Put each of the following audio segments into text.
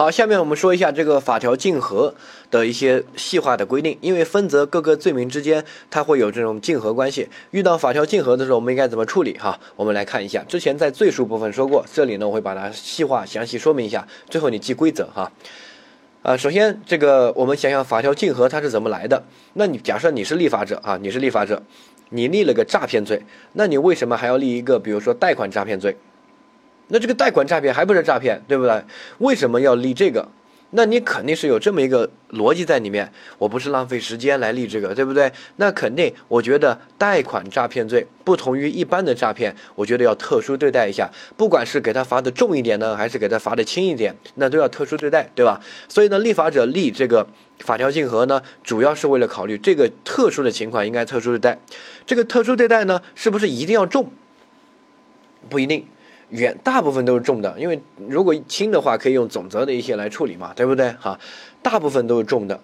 好，下面我们说一下这个法条竞合的一些细化的规定。因为分则各个罪名之间，它会有这种竞合关系。遇到法条竞合的时候，我们应该怎么处理？哈，我们来看一下。之前在罪数部分说过，这里呢我会把它细化、详细说明一下。最后你记规则哈。啊，首先这个我们想想法条竞合它是怎么来的？那你假设你是立法者啊，你是立法者，你立了个诈骗罪，那你为什么还要立一个比如说贷款诈骗罪？那这个贷款诈骗还不是诈骗，对不对？为什么要立这个？那你肯定是有这么一个逻辑在里面。我不是浪费时间来立这个，对不对？那肯定，我觉得贷款诈骗罪不同于一般的诈骗，我觉得要特殊对待一下。不管是给他罚的重一点呢，还是给他罚的轻一点，那都要特殊对待，对吧？所以呢，立法者立这个法条竞合呢，主要是为了考虑这个特殊的情况应该特殊对待。这个特殊对待呢，是不是一定要重？不一定。远大部分都是重的，因为如果轻的话，可以用总则的一些来处理嘛，对不对？哈，大部分都是重的，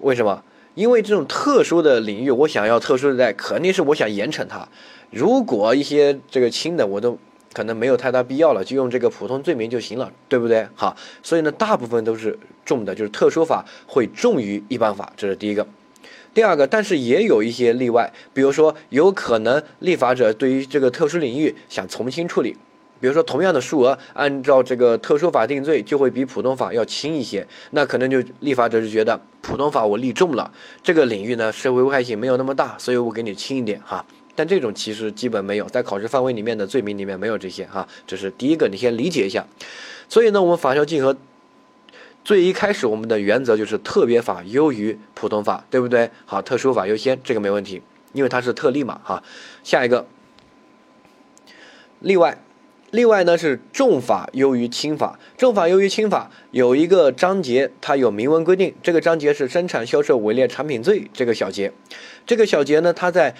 为什么？因为这种特殊的领域，我想要特殊的待，肯定是我想严惩他。如果一些这个轻的，我都可能没有太大必要了，就用这个普通罪名就行了，对不对？哈，所以呢，大部分都是重的，就是特殊法会重于一般法，这是第一个。第二个，但是也有一些例外，比如说有可能立法者对于这个特殊领域想从轻处理。比如说，同样的数额，按照这个特殊法定罪，就会比普通法要轻一些。那可能就立法者就觉得普通法我立重了，这个领域呢社会危害性没有那么大，所以我给你轻一点哈。但这种其实基本没有，在考试范围里面的罪名里面没有这些哈。这是第一个，你先理解一下。所以呢，我们法条竞合最一开始我们的原则就是特别法优于普通法，对不对？好，特殊法优先，这个没问题，因为它是特例嘛哈。下一个例外。另外呢是重法优于轻法，重法优于轻法有一个章节，它有明文规定，这个章节是生产销售伪劣产品罪这个小节，这个小节呢，它在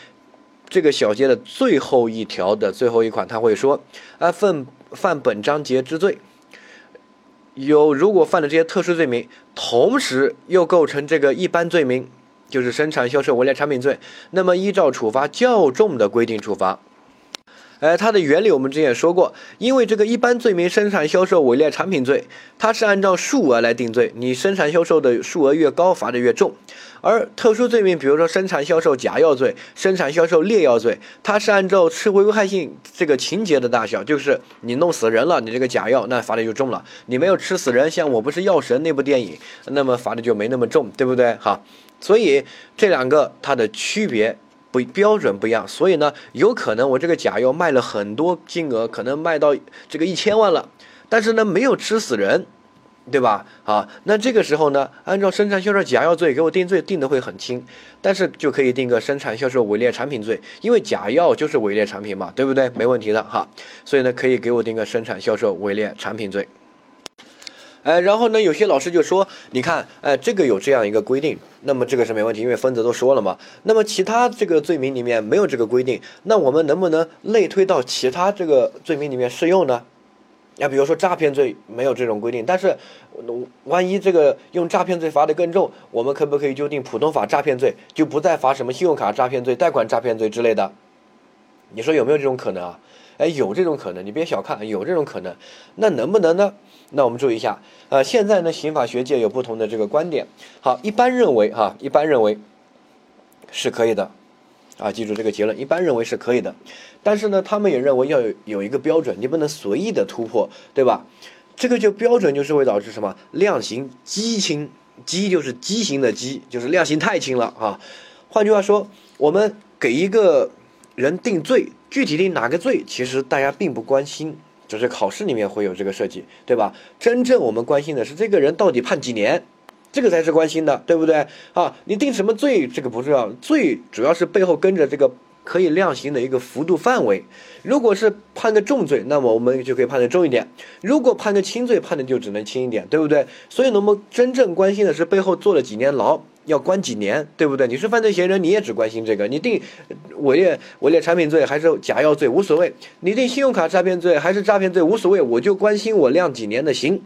这个小节的最后一条的最后一款，它会说，啊，犯犯本章节之罪，有如果犯了这些特殊罪名，同时又构成这个一般罪名，就是生产销售伪劣产品罪，那么依照处罚较重的规定处罚。哎，它的原理我们之前也说过，因为这个一般罪名生产销售伪劣产品罪，它是按照数额来定罪，你生产销售的数额越高，罚的越重；而特殊罪名，比如说生产销售假药罪、生产销售劣药罪，它是按照社会危害性这个情节的大小，就是你弄死人了，你这个假药那罚的就重了；你没有吃死人，像我不是药神那部电影，那么罚的就没那么重，对不对？哈，所以这两个它的区别。不标准不一样，所以呢，有可能我这个假药卖了很多金额，可能卖到这个一千万了，但是呢，没有吃死人，对吧？啊，那这个时候呢，按照生产销售假药罪给我定罪定的会很轻，但是就可以定个生产销售伪劣产品罪，因为假药就是伪劣产品嘛，对不对？没问题的哈，所以呢，可以给我定个生产销售伪劣产品罪。哎，然后呢，有些老师就说，你看，哎，这个有这样一个规定，那么这个是没问题，因为分则都说了嘛。那么其他这个罪名里面没有这个规定，那我们能不能类推到其他这个罪名里面适用呢？啊，比如说诈骗罪没有这种规定，但是万一这个用诈骗罪罚的更重，我们可不可以就定普通法诈骗罪，就不再罚什么信用卡诈骗罪、贷款诈骗罪之类的？你说有没有这种可能啊？哎，有这种可能，你别小看，有这种可能，那能不能呢？那我们注意一下，呃，现在呢，刑法学界有不同的这个观点。好，一般认为哈，一般认为是可以的，啊，记住这个结论，一般认为是可以的。但是呢，他们也认为要有有一个标准，你不能随意的突破，对吧？这个就标准就是会导致什么量刑畸轻，畸就是畸形的畸，就是量刑太轻了啊。换句话说，我们给一个人定罪。具体定哪个罪，其实大家并不关心，只是考试里面会有这个设计，对吧？真正我们关心的是这个人到底判几年，这个才是关心的，对不对？啊，你定什么罪，这个不重要，罪主要是背后跟着这个可以量刑的一个幅度范围。如果是判个重罪，那么我们就可以判的重一点；如果判个轻罪，判的就只能轻一点，对不对？所以，呢，我们真正关心的是背后坐了几年牢。要关几年，对不对？你是犯罪嫌疑人，你也只关心这个。你定伪劣伪劣产品罪还是假药罪无所谓，你定信用卡诈骗罪还是诈骗罪无所谓，我就关心我量几年的刑。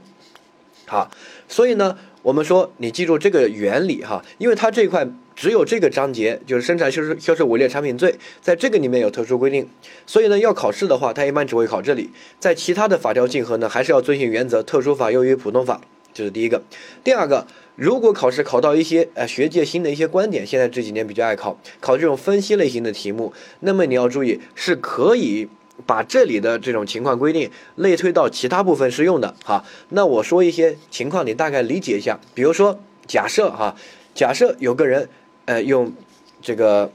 好，所以呢，我们说你记住这个原理哈，因为它这一块只有这个章节，就是生产销售销售伪劣产品罪，在这个里面有特殊规定，所以呢，要考试的话，它一般只会考这里，在其他的法条竞合呢，还是要遵循原则，特殊法优于普通法。这是第一个。第二个，如果考试考到一些呃学界新的一些观点，现在这几年比较爱考考这种分析类型的题目，那么你要注意是可以把这里的这种情况规定类推到其他部分适用的哈。那我说一些情况，你大概理解一下。比如说，假设哈，假设有个人呃用这个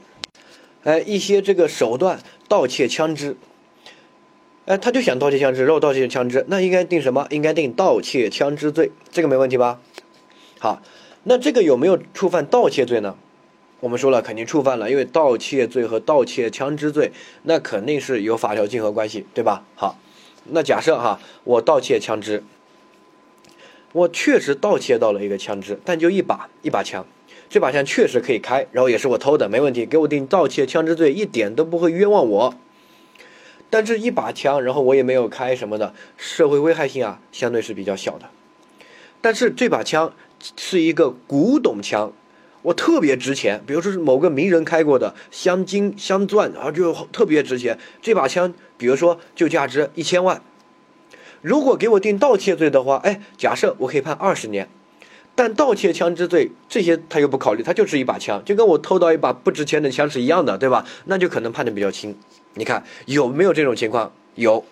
呃一些这个手段盗窃枪支。哎，他就想盗窃枪支，然后盗窃枪支，那应该定什么？应该定盗窃枪支罪，这个没问题吧？啊，那这个有没有触犯盗窃罪呢？我们说了，肯定触犯了，因为盗窃罪和盗窃枪支罪，那肯定是有法条竞合关系，对吧？好，那假设哈，我盗窃枪支，我确实盗窃到了一个枪支，但就一把一把枪，这把枪确实可以开，然后也是我偷的，没问题，给我定盗窃枪支罪，一点都不会冤枉我。但是，一把枪，然后我也没有开什么的，社会危害性啊，相对是比较小的。但是这把枪是一个古董枪，我特别值钱，比如说是某个名人开过的镶金镶钻，然后就特别值钱。这把枪，比如说就价值一千万。如果给我定盗窃罪的话，哎，假设我可以判二十年，但盗窃枪支罪这些他又不考虑，他就是一把枪，就跟我偷到一把不值钱的枪是一样的，对吧？那就可能判的比较轻。你看有没有这种情况？有，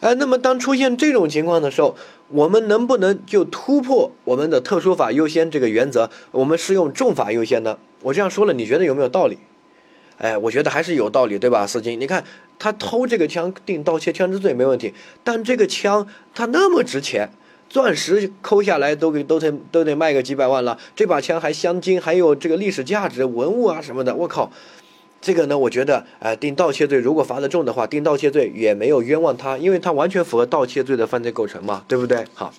哎，那么当出现这种情况的时候，我们能不能就突破我们的特殊法优先这个原则，我们适用重法优先呢？我这样说了，你觉得有没有道理？哎，我觉得还是有道理，对吧？四金，你看他偷这个枪定盗窃枪支罪没问题，但这个枪它那么值钱，钻石抠下来都给都得都得卖个几百万了，这把枪还镶金，还有这个历史价值文物啊什么的，我靠！这个呢，我觉得，呃，定盗窃罪如果罚得重的话，定盗窃罪也没有冤枉他，因为他完全符合盗窃罪的犯罪构成嘛，对不对？好，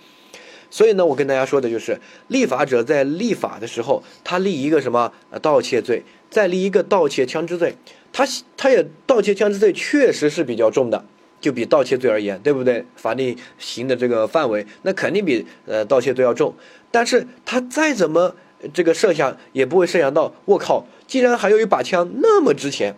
所以呢，我跟大家说的就是，立法者在立法的时候，他立一个什么呃盗窃罪，再立一个盗窃枪支罪，他他也盗窃枪支罪确实是比较重的，就比盗窃罪而言，对不对？法定刑的这个范围，那肯定比呃盗窃罪要重，但是他再怎么这个设想，也不会设想到，我靠。既然还有一把枪那么值钱，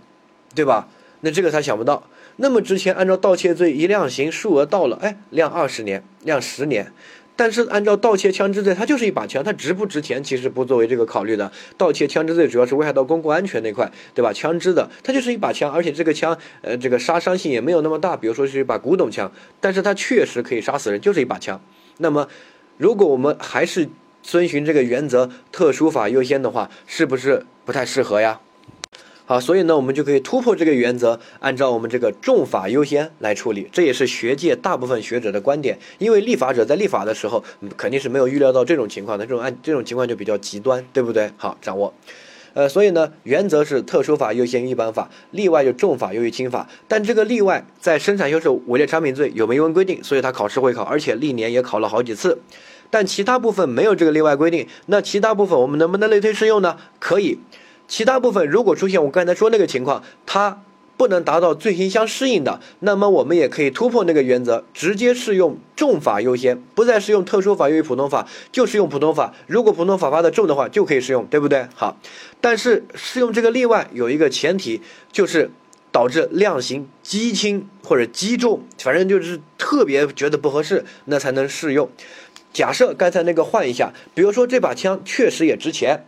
对吧？那这个他想不到，那么值钱，按照盗窃罪一量刑，数额到了，哎，量二十年，量十年。但是按照盗窃枪支罪，它就是一把枪，它值不值钱其实不作为这个考虑的。盗窃枪支罪主要是危害到公共安全那块，对吧？枪支的，它就是一把枪，而且这个枪，呃，这个杀伤性也没有那么大。比如说是一把古董枪，但是它确实可以杀死人，就是一把枪。那么，如果我们还是遵循这个原则，特殊法优先的话，是不是？不太适合呀，好，所以呢，我们就可以突破这个原则，按照我们这个重法优先来处理，这也是学界大部分学者的观点。因为立法者在立法的时候，肯定是没有预料到这种情况的，这种按这种情况就比较极端，对不对？好，掌握。呃，所以呢，原则是特殊法优先一般法，例外就重法优于轻法。但这个例外在生产销售伪劣产品罪有明文规定，所以它考试会考，而且历年也考了好几次。但其他部分没有这个例外规定，那其他部分我们能不能类推适用呢？可以。其他部分如果出现我刚才说那个情况，它不能达到罪刑相适应的，那么我们也可以突破那个原则，直接适用重法优先，不再适用特殊法优于普通法，就适用普通法。如果普通法罚的重的话，就可以适用，对不对？好，但是适用这个例外有一个前提，就是导致量刑极轻或者极重，反正就是特别觉得不合适，那才能适用。假设刚才那个换一下，比如说这把枪确实也值钱，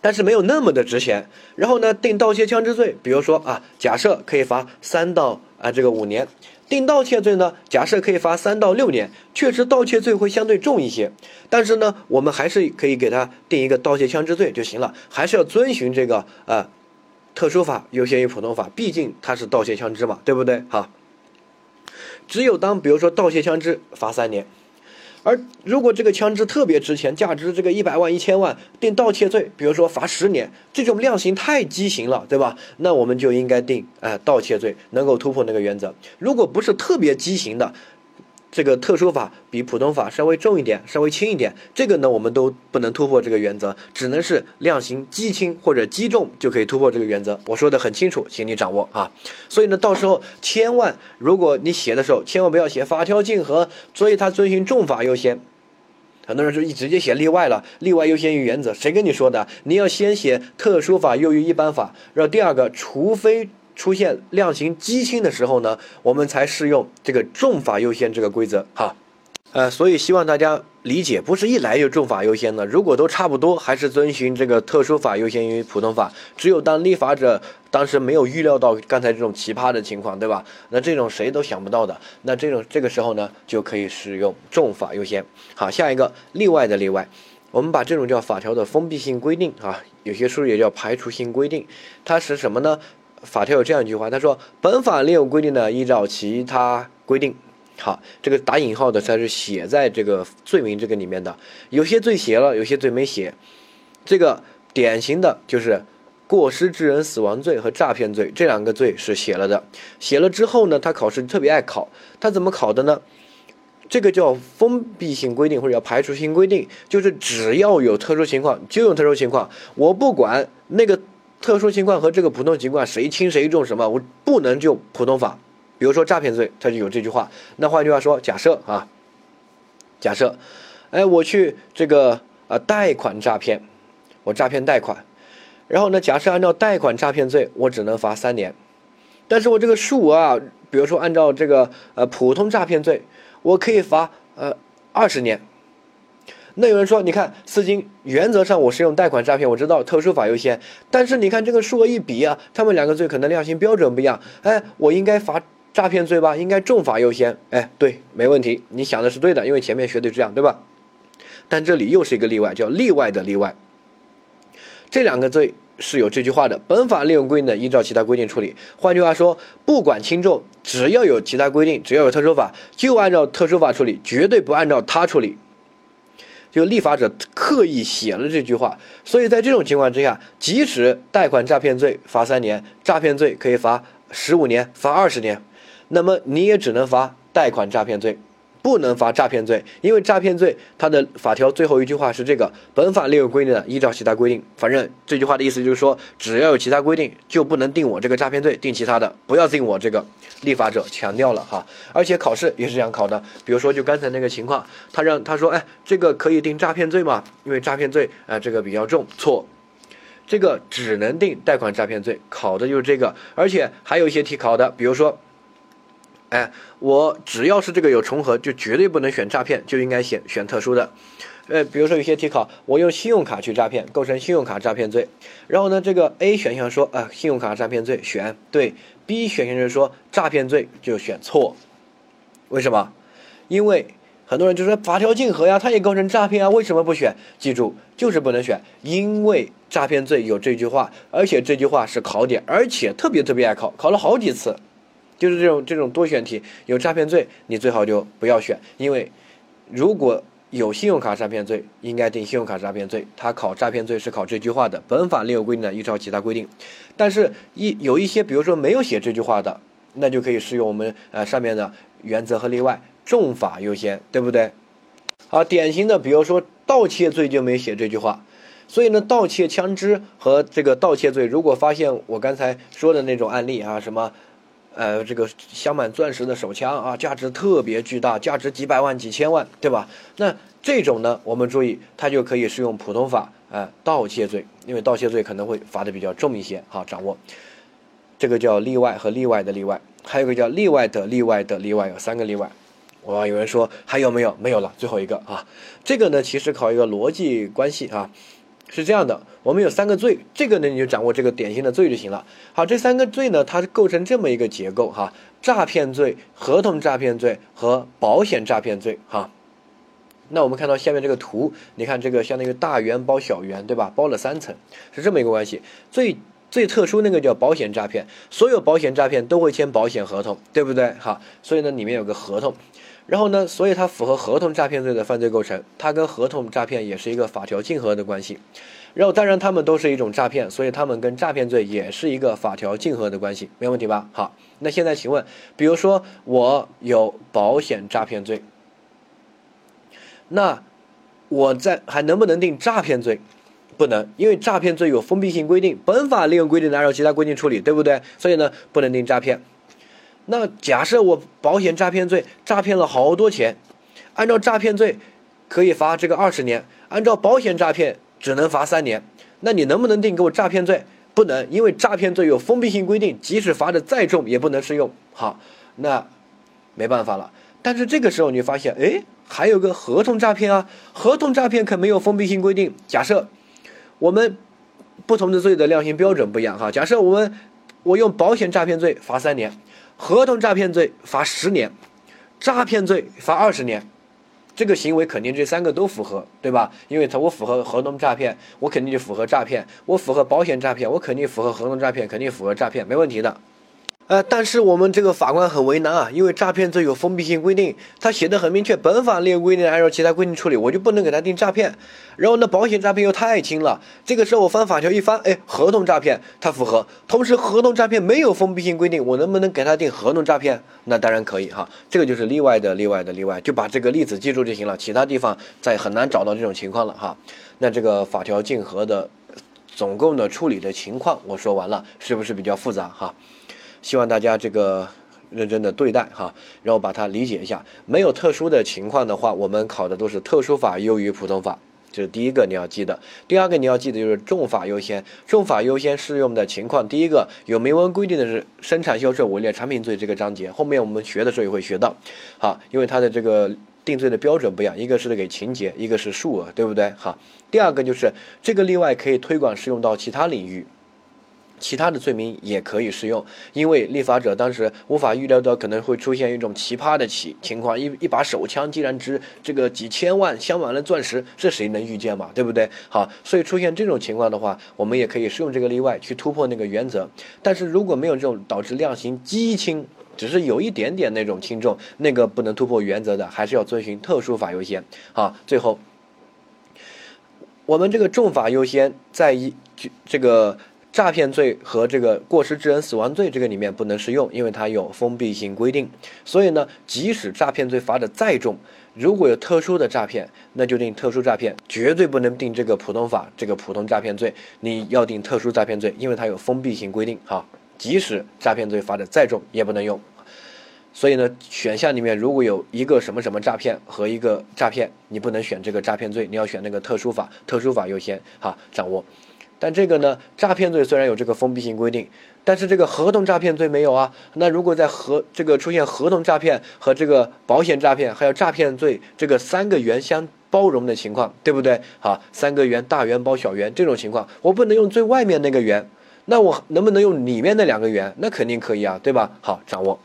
但是没有那么的值钱。然后呢，定盗窃枪支罪，比如说啊，假设可以罚三到啊这个五年。定盗窃罪呢，假设可以罚三到六年，确实盗窃罪会相对重一些。但是呢，我们还是可以给他定一个盗窃枪支罪就行了，还是要遵循这个呃特殊法优先于普通法，毕竟它是盗窃枪支嘛，对不对？哈，只有当比如说盗窃枪支罚三年。而如果这个枪支特别值钱，价值这个一百万、一千万，定盗窃罪，比如说罚十年，这种量刑太畸形了，对吧？那我们就应该定，哎，盗窃罪能够突破那个原则。如果不是特别畸形的。这个特殊法比普通法稍微重一点，稍微轻一点，这个呢我们都不能突破这个原则，只能是量刑激轻或者极重就可以突破这个原则。我说的很清楚，请你掌握啊。所以呢，到时候千万，如果你写的时候，千万不要写法条竞合，所以它遵循重法优先。很多人说一直接写例外了，例外优先于原则，谁跟你说的？你要先写特殊法优于一般法，然后第二个，除非。出现量刑畸轻的时候呢，我们才适用这个重法优先这个规则哈。呃，所以希望大家理解，不是一来就重法优先的。如果都差不多，还是遵循这个特殊法优先于普通法。只有当立法者当时没有预料到刚才这种奇葩的情况，对吧？那这种谁都想不到的，那这种这个时候呢，就可以使用重法优先。好，下一个例外的例外，我们把这种叫法条的封闭性规定啊，有些书也叫排除性规定，它是什么呢？法条有这样一句话，他说：“本法另有规定的，依照其他规定。”好，这个打引号的才是写在这个罪名这个里面的。有些罪写了，有些罪没写。这个典型的就是过失致人死亡罪和诈骗罪这两个罪是写了的。写了之后呢，他考试特别爱考。他怎么考的呢？这个叫封闭性规定或者叫排除性规定，就是只要有特殊情况就用特殊情况，我不管那个特殊情况和这个普通情况谁轻谁重什么，我不能就普通法。比如说诈骗罪，他就有这句话。那换句话说，假设啊，假设，哎，我去这个呃贷款诈骗，我诈骗贷款，然后呢，假设按照贷款诈骗罪，我只能罚三年。但是我这个数额啊，比如说按照这个呃普通诈骗罪，我可以罚呃二十年。那有人说，你看司金原则上我是用贷款诈骗，我知道特殊法优先，但是你看这个数额一比啊，他们两个罪可能量刑标准不一样，哎，我应该罚。诈骗罪吧，应该重罚优先。哎，对，没问题，你想的是对的，因为前面学的是这样，对吧？但这里又是一个例外，叫例外的例外。这两个罪是有这句话的：本法另有规定的，依照其他规定处理。换句话说，不管轻重，只要有其他规定，只要有特殊法，就按照特殊法处理，绝对不按照他处理。就立法者刻意写了这句话，所以在这种情况之下，即使贷款诈骗罪罚三年，诈骗罪可以罚十五年，罚二十年。那么你也只能罚贷款诈骗罪，不能罚诈骗罪，因为诈骗罪它的法条最后一句话是这个：本法另有规定的，依照其他规定。反正这句话的意思就是说，只要有其他规定，就不能定我这个诈骗罪，定其他的，不要定我这个。立法者强调了哈，而且考试也是这样考的。比如说就刚才那个情况，他让他说，哎，这个可以定诈骗罪吗？因为诈骗罪啊，这个比较重。错，这个只能定贷款诈骗罪，考的就是这个。而且还有一些题考的，比如说。哎，我只要是这个有重合，就绝对不能选诈骗，就应该选选特殊的。呃，比如说有些题考，我用信用卡去诈骗，构成信用卡诈骗罪。然后呢，这个 A 选项说啊，信用卡诈骗罪选对，B 选项就是说诈骗罪就选错。为什么？因为很多人就说法条竞合呀，它也构成诈骗啊，为什么不选？记住，就是不能选，因为诈骗罪有这句话，而且这句话是考点，而且特别特别爱考，考了好几次。就是这种这种多选题有诈骗罪，你最好就不要选，因为如果有信用卡诈骗罪，应该定信用卡诈骗罪。他考诈骗罪是考这句话的，本法另有规定的，依照其他规定。但是，一有一些，比如说没有写这句话的，那就可以适用我们呃上面的原则和例外，重法优先，对不对？好，典型的，比如说盗窃罪就没写这句话，所以呢，盗窃枪支和这个盗窃罪，如果发现我刚才说的那种案例啊，什么。呃，这个镶满钻石的手枪啊，价值特别巨大，价值几百万、几千万，对吧？那这种呢，我们注意，它就可以适用普通法，呃，盗窃罪，因为盗窃罪可能会罚的比较重一些，好掌握。这个叫例外和例外的例外，还有个叫例外的例外的例外，有三个例外。哇，有人说还有没有？没有了，最后一个啊。这个呢，其实考一个逻辑关系啊。是这样的，我们有三个罪，这个呢你就掌握这个典型的罪就行了。好，这三个罪呢，它构成这么一个结构哈：诈骗罪、合同诈骗罪和保险诈骗罪哈。那我们看到下面这个图，你看这个相当于大圆包小圆，对吧？包了三层，是这么一个关系。最最特殊那个叫保险诈骗，所有保险诈骗都会签保险合同，对不对？哈，所以呢里面有个合同。然后呢，所以它符合合同诈骗罪的犯罪构成，它跟合同诈骗也是一个法条竞合的关系。然后当然它们都是一种诈骗，所以它们跟诈骗罪也是一个法条竞合的关系，没问题吧？好，那现在请问，比如说我有保险诈骗罪，那我在还能不能定诈骗罪？不能，因为诈骗罪有封闭性规定，本法另有规定的按照其他规定处理，对不对？所以呢，不能定诈骗。那假设我保险诈骗罪诈骗了好多钱，按照诈骗罪可以罚这个二十年，按照保险诈骗只能罚三年。那你能不能定给我诈骗罪？不能，因为诈骗罪有封闭性规定，即使罚的再重也不能适用。好，那没办法了。但是这个时候你发现，哎，还有个合同诈骗啊，合同诈骗可没有封闭性规定。假设我们不同的罪的量刑标准不一样哈，假设我们我用保险诈骗罪罚三年，合同诈骗罪罚十年，诈骗罪罚二十年。这个行为肯定这三个都符合，对吧？因为他我符合合同诈骗，我肯定就符合诈骗；我符合保险诈骗，我肯定符合合同诈骗，肯定符合诈骗，没问题的。呃，但是我们这个法官很为难啊，因为诈骗罪有封闭性规定，他写的很明确，本法列规定按照其他规定处理，我就不能给他定诈骗。然后呢，保险诈骗又太轻了，这个时候我翻法条一翻，哎，合同诈骗他符合，同时合同诈骗没有封闭性规定，我能不能给他定合同诈骗？那当然可以哈，这个就是例外的例外的例外，就把这个例子记住就行了，其他地方再很难找到这种情况了哈。那这个法条竞合的总共的处理的情况我说完了，是不是比较复杂哈？希望大家这个认真的对待哈，然后把它理解一下。没有特殊的情况的话，我们考的都是特殊法优于普通法，这是第一个你要记得。第二个你要记得就是重法优先，重法优先适用的情况，第一个有明文规定的是生产销售伪劣产品罪这个章节，后面我们学的时候也会学到，好，因为它的这个定罪的标准不一样，一个是给情节，一个是数额，对不对？好，第二个就是这个例外可以推广适用到其他领域。其他的罪名也可以适用，因为立法者当时无法预料到可能会出现一种奇葩的情情况，一一把手枪竟然值这个几千万镶满了钻石，这谁能预见嘛？对不对？好，所以出现这种情况的话，我们也可以适用这个例外去突破那个原则。但是如果没有这种导致量刑畸轻，只是有一点点那种轻重，那个不能突破原则的，还是要遵循特殊法优先。好，最后我们这个重法优先在一这个。诈骗罪和这个过失致人死亡罪这个里面不能适用，因为它有封闭性规定。所以呢，即使诈骗罪罚的再重，如果有特殊的诈骗，那就定特殊诈骗，绝对不能定这个普通法这个普通诈骗罪。你要定特殊诈骗罪，因为它有封闭性规定。哈，即使诈骗罪罚的再重，也不能用。所以呢，选项里面如果有一个什么什么诈骗和一个诈骗，你不能选这个诈骗罪，你要选那个特殊法，特殊法优先。哈，掌握。但这个呢，诈骗罪虽然有这个封闭性规定，但是这个合同诈骗罪没有啊。那如果在合这个出现合同诈骗和这个保险诈骗还有诈骗罪这个三个圆相包容的情况，对不对？好，三个圆大圆包小圆这种情况，我不能用最外面那个圆，那我能不能用里面那两个圆？那肯定可以啊，对吧？好，掌握。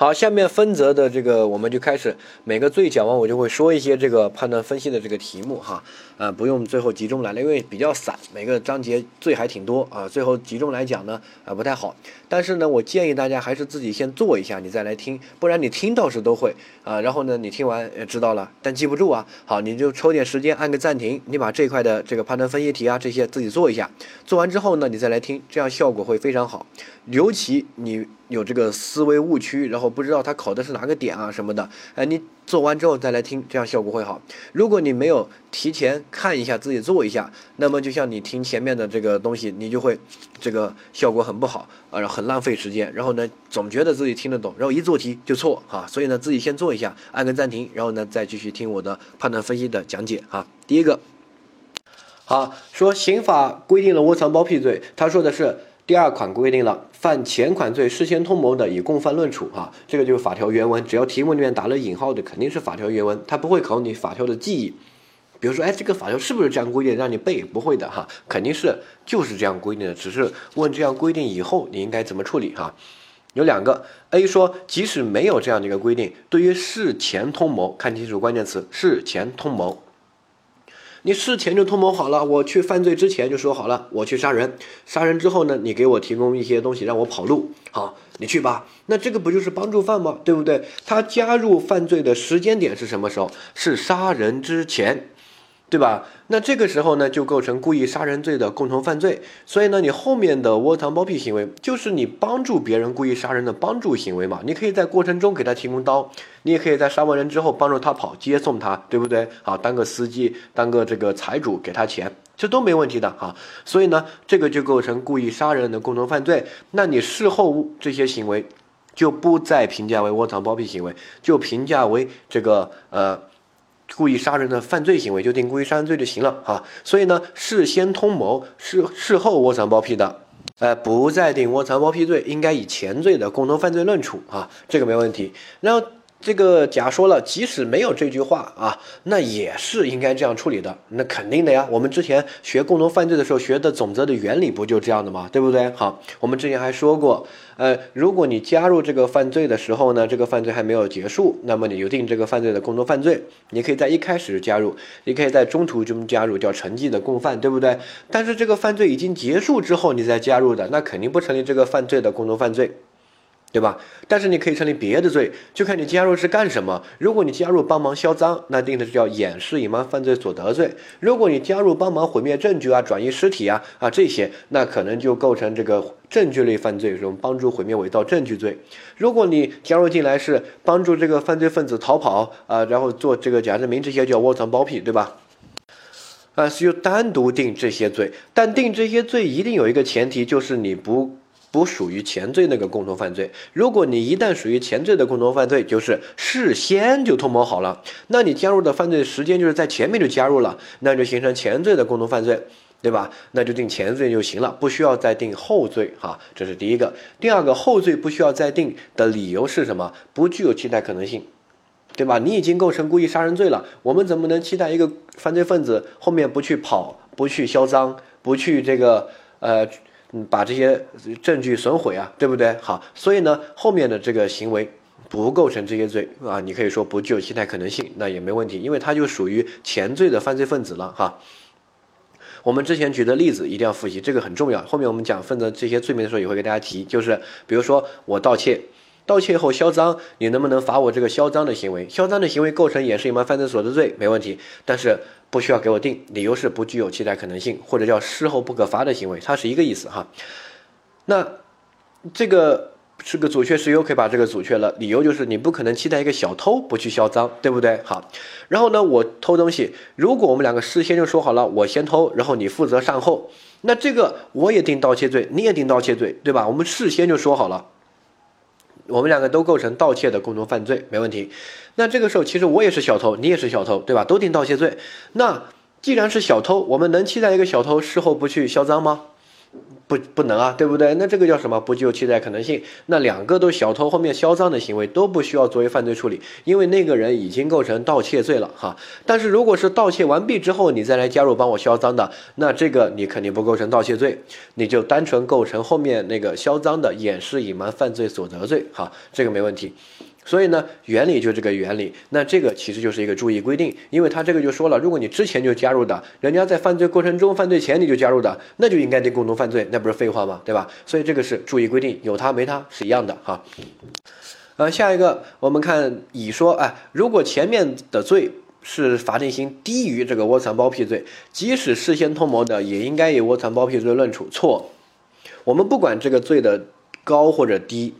好，下面分则的这个我们就开始每个罪讲完，我就会说一些这个判断分析的这个题目哈，呃，不用最后集中来了，因为比较散，每个章节罪还挺多啊，最后集中来讲呢，啊不太好。但是呢，我建议大家还是自己先做一下，你再来听，不然你听倒是都会啊，然后呢，你听完也知道了，但记不住啊。好，你就抽点时间按个暂停，你把这块的这个判断分析题啊这些自己做一下，做完之后呢，你再来听，这样效果会非常好。尤其你有这个思维误区，然后不知道他考的是哪个点啊什么的，哎，你做完之后再来听，这样效果会好。如果你没有提前看一下自己做一下，那么就像你听前面的这个东西，你就会这个效果很不好啊，很浪费时间。然后呢，总觉得自己听得懂，然后一做题就错啊。所以呢，自己先做一下，按个暂停，然后呢再继续听我的判断分析的讲解啊。第一个，好说刑法规定了窝藏包庇罪，他说的是。第二款规定了，犯前款罪事先通谋的，以共犯论处。哈，这个就是法条原文。只要题目里面打了引号的，肯定是法条原文，它不会考你法条的记忆。比如说，哎，这个法条是不是这样规定，让你背？不会的哈，肯定是就是这样规定的，只是问这样规定以后你应该怎么处理哈。有两个，A 说，即使没有这样的一个规定，对于事前通谋，看清楚关键词，事前通谋。你事前就通谋好了，我去犯罪之前就说好了，我去杀人，杀人之后呢，你给我提供一些东西让我跑路，好，你去吧。那这个不就是帮助犯吗？对不对？他加入犯罪的时间点是什么时候？是杀人之前。对吧？那这个时候呢，就构成故意杀人罪的共同犯罪。所以呢，你后面的窝藏包庇行为，就是你帮助别人故意杀人的帮助行为嘛。你可以在过程中给他提供刀，你也可以在杀完人之后帮助他跑，接送他，对不对？好，当个司机，当个这个财主，给他钱，这都没问题的哈。所以呢，这个就构成故意杀人的共同犯罪。那你事后这些行为，就不再评价为窝藏包庇行为，就评价为这个呃。故意杀人的犯罪行为就定故意杀人罪就行了啊，所以呢，事先通谋，事事后窝藏包庇的，呃，不再定窝藏包庇罪，应该以前罪的共同犯罪论处啊，这个没问题。然后这个甲说了，即使没有这句话啊，那也是应该这样处理的。那肯定的呀，我们之前学共同犯罪的时候学的总则的原理不就这样的吗？对不对？好，我们之前还说过，呃，如果你加入这个犯罪的时候呢，这个犯罪还没有结束，那么你就定这个犯罪的共同犯罪。你可以在一开始加入，你可以在中途中加入，叫成绩的共犯，对不对？但是这个犯罪已经结束之后你再加入的，那肯定不成立这个犯罪的共同犯罪。对吧？但是你可以成立别的罪，就看你加入是干什么。如果你加入帮忙销赃，那定的是叫掩饰隐瞒犯罪所得罪；如果你加入帮忙毁灭证据啊、转移尸体啊啊这些，那可能就构成这个证据类犯罪，这种帮助毁灭伪造证据罪。如果你加入进来是帮助这个犯罪分子逃跑啊，然后做这个假证明，这些叫窝藏包庇，对吧？啊，是就单独定这些罪，但定这些罪一定有一个前提，就是你不。不属于前罪那个共同犯罪。如果你一旦属于前罪的共同犯罪，就是事先就通谋好了，那你加入的犯罪时间就是在前面就加入了，那就形成前罪的共同犯罪，对吧？那就定前罪就行了，不需要再定后罪哈。这是第一个。第二个，后罪不需要再定的理由是什么？不具有期待可能性，对吧？你已经构成故意杀人罪了，我们怎么能期待一个犯罪分子后面不去跑、不去销赃、不去这个呃？嗯，把这些证据损毁啊，对不对？好，所以呢，后面的这个行为不构成这些罪啊，你可以说不具有期待可能性，那也没问题，因为他就属于前罪的犯罪分子了哈。我们之前举的例子一定要复习，这个很重要。后面我们讲分的这些罪名的时候也会给大家提，就是比如说我盗窃。盗窃后销赃，你能不能罚我这个销赃的行为？销赃的行为构成掩饰隐瞒犯罪所得罪，没问题。但是不需要给我定，理由是不具有期待可能性，或者叫事后不可罚的行为，它是一个意思哈。那这个是个阻却事由，可以把这个阻却了。理由就是你不可能期待一个小偷不去销赃，对不对？好，然后呢，我偷东西，如果我们两个事先就说好了，我先偷，然后你负责善后，那这个我也定盗窃罪，你也定盗窃罪，对吧？我们事先就说好了。我们两个都构成盗窃的共同犯罪，没问题。那这个时候，其实我也是小偷，你也是小偷，对吧？都定盗窃罪。那既然是小偷，我们能期待一个小偷事后不去销赃吗？不不能啊，对不对？那这个叫什么？不具有期待可能性。那两个都小偷后面销赃的行为都不需要作为犯罪处理，因为那个人已经构成盗窃罪了哈。但是如果是盗窃完毕之后你再来加入帮我销赃的，那这个你肯定不构成盗窃罪，你就单纯构成后面那个销赃的掩饰隐瞒犯罪所得罪哈，这个没问题。所以呢，原理就这个原理，那这个其实就是一个注意规定，因为他这个就说了，如果你之前就加入的，人家在犯罪过程中、犯罪前你就加入的，那就应该定共同犯罪，那不是废话吗？对吧？所以这个是注意规定，有他没他是一样的哈。呃，下一个我们看乙说，哎，如果前面的罪是法定刑低于这个窝藏包庇罪，即使事先通谋的，也应该以窝藏包庇罪论处。错，我们不管这个罪的高或者低，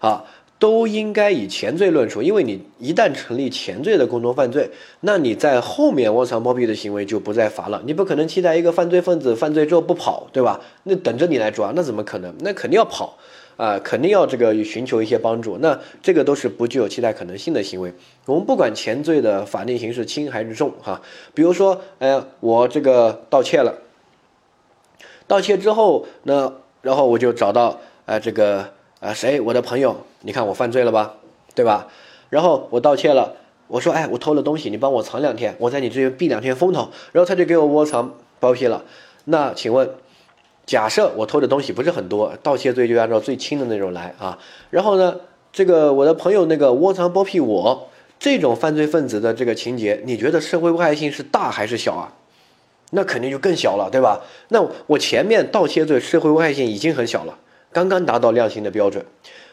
啊。都应该以前罪论处，因为你一旦成立前罪的共同犯罪，那你在后面窝藏包庇的行为就不再罚了。你不可能期待一个犯罪分子犯罪之后不跑，对吧？那等着你来抓，那怎么可能？那肯定要跑啊，肯定要这个寻求一些帮助。那这个都是不具有期待可能性的行为。我们不管前罪的法定刑是轻还是重，哈，比如说，哎，我这个盗窃了，盗窃之后，那然后我就找到，啊，这个。啊，谁？我的朋友，你看我犯罪了吧，对吧？然后我盗窃了，我说，哎，我偷了东西，你帮我藏两天，我在你这边避两天风头。然后他就给我窝藏包庇了。那请问，假设我偷的东西不是很多，盗窃罪就按照最轻的那种来啊。然后呢，这个我的朋友那个窝藏包庇我这种犯罪分子的这个情节，你觉得社会危害性是大还是小啊？那肯定就更小了，对吧？那我前面盗窃罪社会危害性已经很小了。刚刚达到量刑的标准，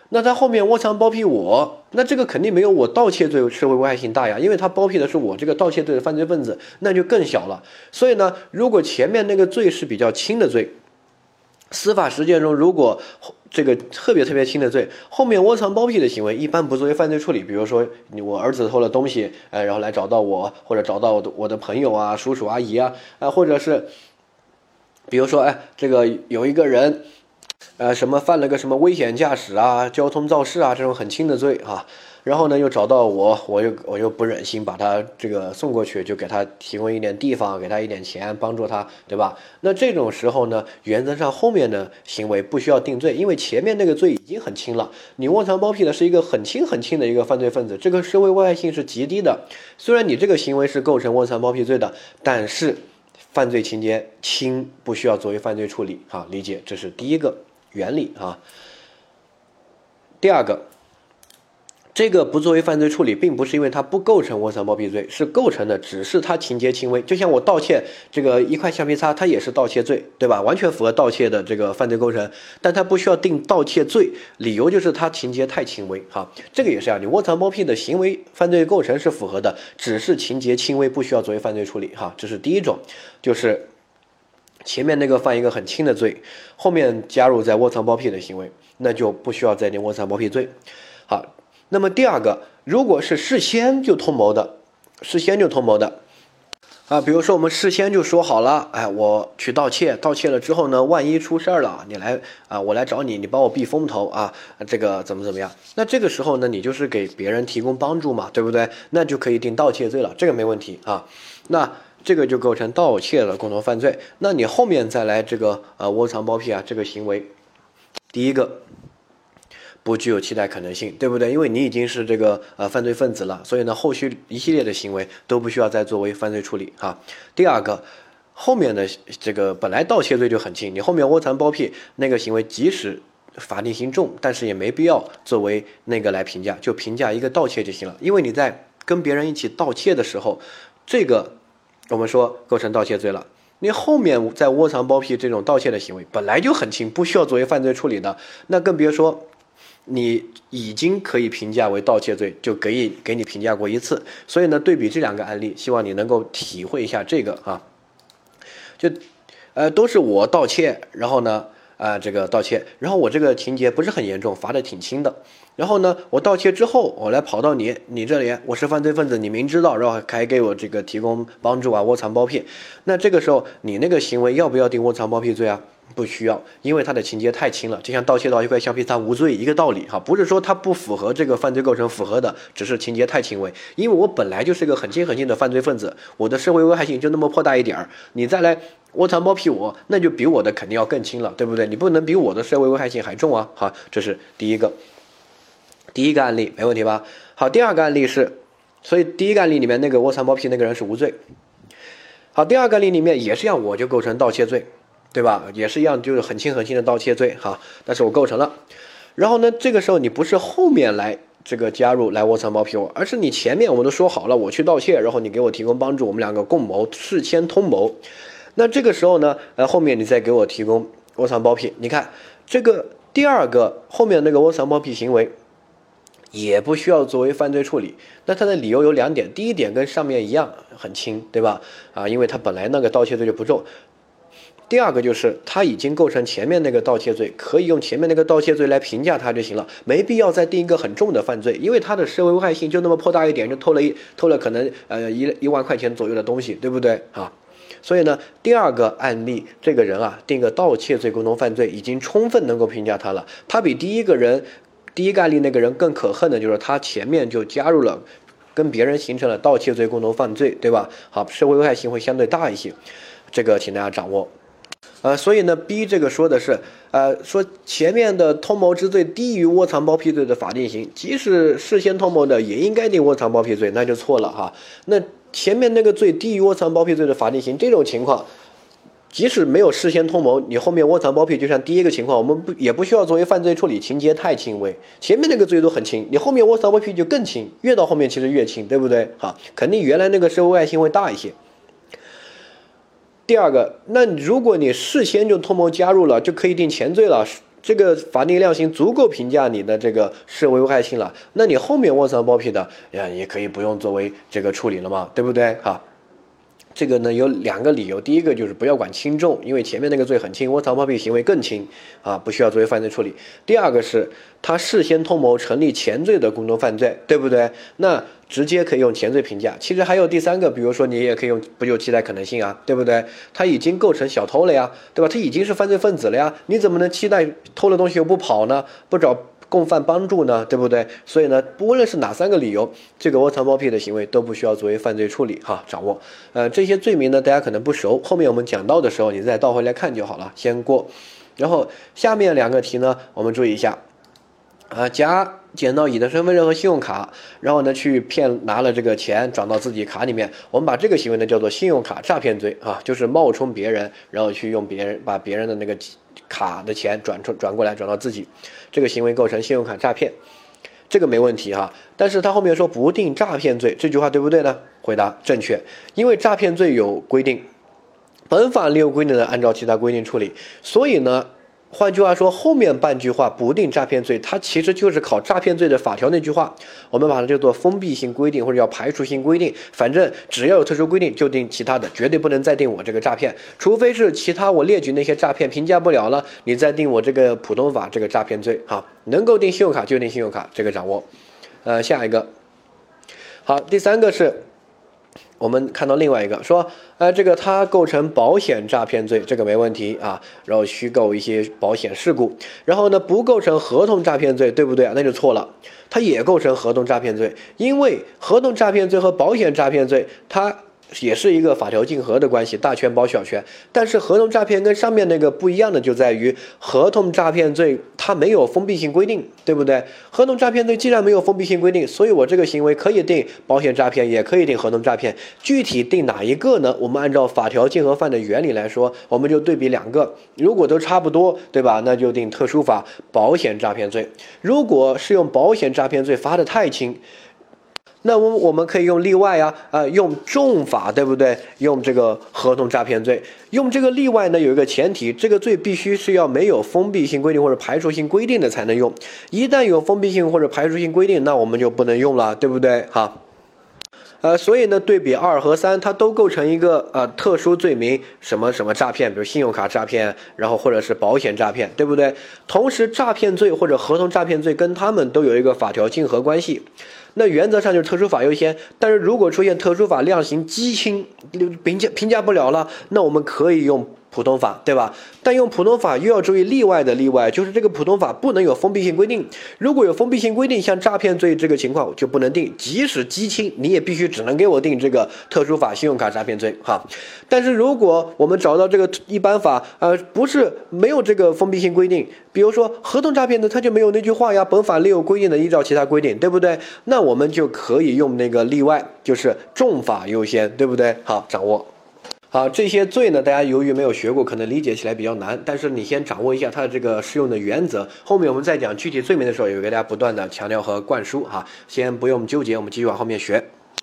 那他后面窝藏包庇我，那这个肯定没有我盗窃罪社会危害性大呀，因为他包庇的是我这个盗窃罪的犯罪分子，那就更小了。所以呢，如果前面那个罪是比较轻的罪，司法实践中如果这个特别特别轻的罪，后面窝藏包庇的行为一般不作为犯罪处理。比如说，我儿子偷了东西，呃，然后来找到我，或者找到我的我的朋友啊、叔叔阿姨啊，啊，或者是，比如说，哎，这个有一个人。呃，什么犯了个什么危险驾驶啊、交通肇事啊这种很轻的罪啊，然后呢又找到我，我又我又不忍心把他这个送过去，就给他提供一点地方，给他一点钱，帮助他，对吧？那这种时候呢，原则上后面的行为不需要定罪，因为前面那个罪已经很轻了。你窝藏包庇的是一个很轻很轻的一个犯罪分子，这个社会危害性是极低的。虽然你这个行为是构成窝藏包庇罪的，但是犯罪情节轻，不需要作为犯罪处理。哈，理解，这是第一个原理啊。第二个，这个不作为犯罪处理，并不是因为它不构成窝藏包庇罪，是构成的，只是它情节轻微。就像我盗窃这个一块橡皮擦，它也是盗窃罪，对吧？完全符合盗窃的这个犯罪构成，但它不需要定盗窃罪，理由就是它情节太轻微。哈，这个也是啊，你窝藏包庇的行为犯罪构成是符合的，只是情节轻微，不需要作为犯罪处理。哈，这是第一种，就是前面那个犯一个很轻的罪，后面加入在窝藏包庇的行为。那就不需要再定窝藏包庇罪。好，那么第二个，如果是事先就通谋的，事先就通谋的，啊，比如说我们事先就说好了，哎，我去盗窃，盗窃了之后呢，万一出事儿了，你来啊，我来找你，你帮我避风头啊，这个怎么怎么样？那这个时候呢，你就是给别人提供帮助嘛，对不对？那就可以定盗窃罪了，这个没问题啊。那这个就构成盗窃的共同犯罪。那你后面再来这个呃窝藏包庇啊，这个行为。第一个不具有期待可能性，对不对？因为你已经是这个呃犯罪分子了，所以呢，后续一系列的行为都不需要再作为犯罪处理哈。第二个，后面的这个本来盗窃罪就很轻，你后面窝藏包庇那个行为，即使法定刑重，但是也没必要作为那个来评价，就评价一个盗窃就行了。因为你在跟别人一起盗窃的时候，这个我们说构成盗窃罪了。你后面在窝藏包庇这种盗窃的行为本来就很轻，不需要作为犯罪处理的，那更别说你已经可以评价为盗窃罪，就可以给你评价过一次。所以呢，对比这两个案例，希望你能够体会一下这个啊，就呃都是我盗窃，然后呢。啊，这个盗窃，然后我这个情节不是很严重，罚的挺轻的。然后呢，我盗窃之后，我来跑到你你这里，我是犯罪分子，你明知道，然后还给我这个提供帮助啊，窝藏包庇。那这个时候，你那个行为要不要定窝藏包庇罪啊？不需要，因为他的情节太轻了，就像盗窃到一块橡皮擦无罪一个道理哈。不是说它不符合这个犯罪构成，符合的，只是情节太轻微。因为我本来就是一个很轻很轻的犯罪分子，我的社会危害性就那么破大一点儿，你再来。窝藏包庇我，那就比我的肯定要更轻了，对不对？你不能比我的社会危害性还重啊！好，这是第一个，第一个案例没问题吧？好，第二个案例是，所以第一个案例里面那个窝藏包庇那个人是无罪。好，第二个案例里面也是一样，我就构成盗窃罪，对吧？也是一样，就是很轻很轻的盗窃罪。哈，但是我构成了。然后呢，这个时候你不是后面来这个加入来窝藏包庇我，而是你前面我们都说好了，我去盗窃，然后你给我提供帮助，我们两个共谋，事先通谋。那这个时候呢，呃，后面你再给我提供窝藏包庇，你看这个第二个后面那个窝藏包庇行为，也不需要作为犯罪处理。那它的理由有两点，第一点跟上面一样，很轻，对吧？啊，因为他本来那个盗窃罪就不重。第二个就是他已经构成前面那个盗窃罪，可以用前面那个盗窃罪来评价他就行了，没必要再定一个很重的犯罪，因为他的社会危害性就那么破大一点，就偷了一偷了可能呃一一万块钱左右的东西，对不对啊？所以呢，第二个案例，这个人啊，定个盗窃罪共同犯罪，已经充分能够评价他了。他比第一个人，第一个案例那个人更可恨的就是他前面就加入了，跟别人形成了盗窃罪共同犯罪，对吧？好，社会危害性会相对大一些，这个请大家掌握。呃，所以呢，B 这个说的是，呃，说前面的通谋之罪低于窝藏包庇罪的法定刑，即使事先通谋的也应该定窝藏包庇罪，那就错了哈。那前面那个罪低于窝藏包庇罪的法定刑，这种情况，即使没有事先通谋，你后面窝藏包庇，就像第一个情况，我们不也不需要作为犯罪处理，情节太轻微，前面那个罪都很轻，你后面窝藏包庇就更轻，越到后面其实越轻，对不对？哈，肯定原来那个社会危害性会大一些。第二个，那如果你事先就通谋加入了，就可以定前罪了，这个法定量刑足够评价你的这个社会危害性了，那你后面窝藏包庇的呀，也可以不用作为这个处理了嘛，对不对？哈。这个呢有两个理由，第一个就是不要管轻重，因为前面那个罪很轻，窝藏包庇行为更轻啊，不需要作为犯罪处理。第二个是他事先通谋成立前罪的共同犯罪，对不对？那直接可以用前罪评价。其实还有第三个，比如说你也可以用不就期待可能性啊，对不对？他已经构成小偷了呀，对吧？他已经是犯罪分子了呀，你怎么能期待偷了东西又不跑呢？不找共犯帮助呢？对不对？所以呢，不论是哪三个理由，这个窝藏包庇的行为都不需要作为犯罪处理哈。掌握，呃，这些罪名呢，大家可能不熟，后面我们讲到的时候，你再倒回来看就好了，先过。然后下面两个题呢，我们注意一下，啊，甲捡到乙的身份证和信用卡，然后呢去骗拿了这个钱转到自己卡里面，我们把这个行为呢叫做信用卡诈骗罪啊，就是冒充别人，然后去用别人把别人的那个卡的钱转出转过来转到自己，这个行为构成信用卡诈骗，这个没问题哈。但是他后面说不定诈骗罪，这句话对不对呢？回答正确，因为诈骗罪有规定。本法另有规定的，按照其他规定处理。所以呢，换句话说，后面半句话不定诈骗罪，它其实就是考诈骗罪的法条那句话。我们把它叫做封闭性规定或者叫排除性规定。反正只要有特殊规定就定其他的，绝对不能再定我这个诈骗。除非是其他我列举那些诈骗评价不了了，你再定我这个普通法这个诈骗罪。好，能够定信用卡就定信用卡，这个掌握。呃，下一个，好，第三个是。我们看到另外一个说，呃，这个他构成保险诈骗罪，这个没问题啊。然后虚构一些保险事故，然后呢不构成合同诈骗罪，对不对啊？那就错了，他也构成合同诈骗罪，因为合同诈骗罪和保险诈骗罪它。也是一个法条竞合的关系，大权保小权。但是合同诈骗跟上面那个不一样的就在于，合同诈骗罪它没有封闭性规定，对不对？合同诈骗罪既然没有封闭性规定，所以我这个行为可以定保险诈骗，也可以定合同诈骗。具体定哪一个呢？我们按照法条竞合犯的原理来说，我们就对比两个，如果都差不多，对吧？那就定特殊法保险诈骗罪。如果是用保险诈骗罪罚的太轻。那我我们可以用例外啊，啊，用重法，对不对？用这个合同诈骗罪，用这个例外呢，有一个前提，这个罪必须是要没有封闭性规定或者排除性规定的才能用。一旦有封闭性或者排除性规定，那我们就不能用了，对不对？哈，呃，所以呢，对比二和三，它都构成一个呃特殊罪名，什么什么诈骗，比如信用卡诈骗，然后或者是保险诈骗，对不对？同时，诈骗罪或者合同诈骗罪跟他们都有一个法条竞合关系。那原则上就是特殊法优先，但是如果出现特殊法量刑畸轻，评价评价不了了，那我们可以用。普通法对吧？但用普通法又要注意例外的例外，就是这个普通法不能有封闭性规定。如果有封闭性规定，像诈骗罪这个情况就不能定，即使激轻，你也必须只能给我定这个特殊法信用卡诈骗罪哈。但是如果我们找到这个一般法，呃，不是没有这个封闭性规定，比如说合同诈骗的，他就没有那句话呀，本法另有规定的，依照其他规定，对不对？那我们就可以用那个例外，就是重法优先，对不对？好，掌握。好，这些罪呢，大家由于没有学过，可能理解起来比较难。但是你先掌握一下它的这个适用的原则，后面我们再讲具体罪名的时候，也会给大家不断的强调和灌输哈。先不用纠结，我们继续往后面学。